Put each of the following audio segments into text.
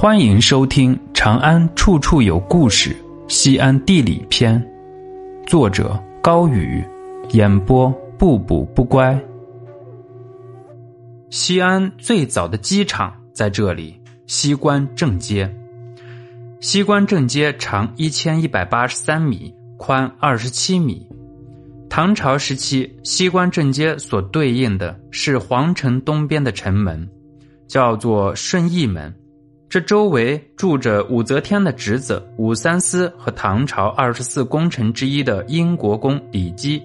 欢迎收听《长安处处有故事·西安地理篇》，作者高宇，演播不补不乖。西安最早的机场在这里——西关正街。西关正街长一千一百八十三米，宽二十七米。唐朝时期，西关正街所对应的是皇城东边的城门，叫做顺义门。这周围住着武则天的侄子武三思和唐朝二十四功臣之一的英国公李基。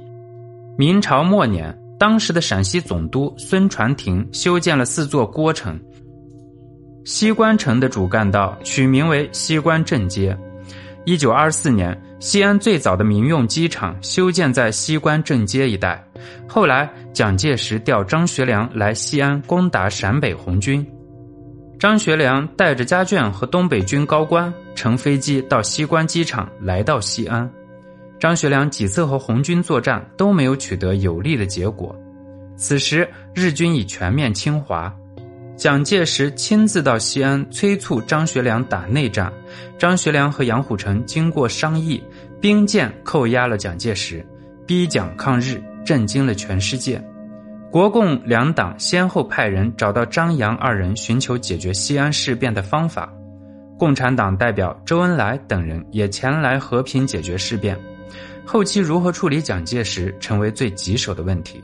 明朝末年，当时的陕西总督孙传庭修建了四座郭城。西关城的主干道取名为西关正街。一九二四年，西安最早的民用机场修建在西关正街一带。后来，蒋介石调张学良来西安攻打陕北红军。张学良带着家眷和东北军高官乘飞机到西关机场，来到西安。张学良几次和红军作战都没有取得有利的结果。此时日军已全面侵华，蒋介石亲自到西安催促张学良打内战。张学良和杨虎城经过商议，兵谏扣押了蒋介石，逼蒋抗日，震惊了全世界。国共两党先后派人找到张杨二人，寻求解决西安事变的方法。共产党代表周恩来等人也前来和平解决事变。后期如何处理蒋介石，成为最棘手的问题。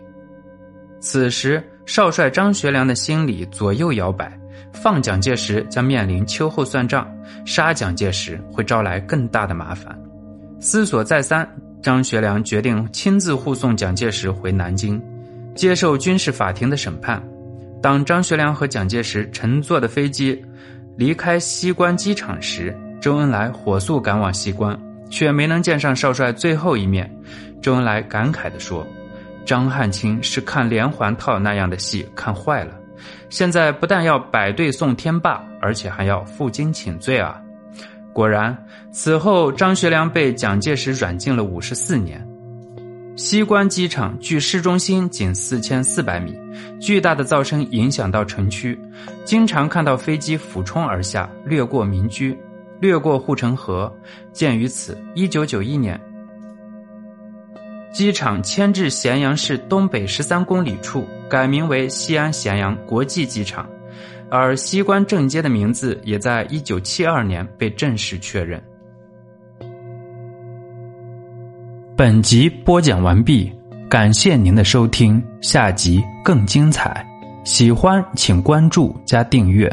此时，少帅张学良的心里左右摇摆：放蒋介石将面临秋后算账，杀蒋介石会招来更大的麻烦。思索再三，张学良决定亲自护送蒋介石回南京。接受军事法庭的审判。当张学良和蒋介石乘坐的飞机离开西关机场时，周恩来火速赶往西关，却没能见上少帅最后一面。周恩来感慨地说：“张汉卿是看连环套那样的戏看坏了，现在不但要摆队送天霸，而且还要负荆请罪啊！”果然，此后张学良被蒋介石软禁了五十四年。西关机场距市中心仅四千四百米，巨大的噪声影响到城区，经常看到飞机俯冲而下，掠过民居，掠过护城河。鉴于此，一九九一年，机场迁至咸阳市东北十三公里处，改名为西安咸阳国际机场，而西关正街的名字也在一九七二年被正式确认。本集播讲完毕，感谢您的收听，下集更精彩，喜欢请关注加订阅。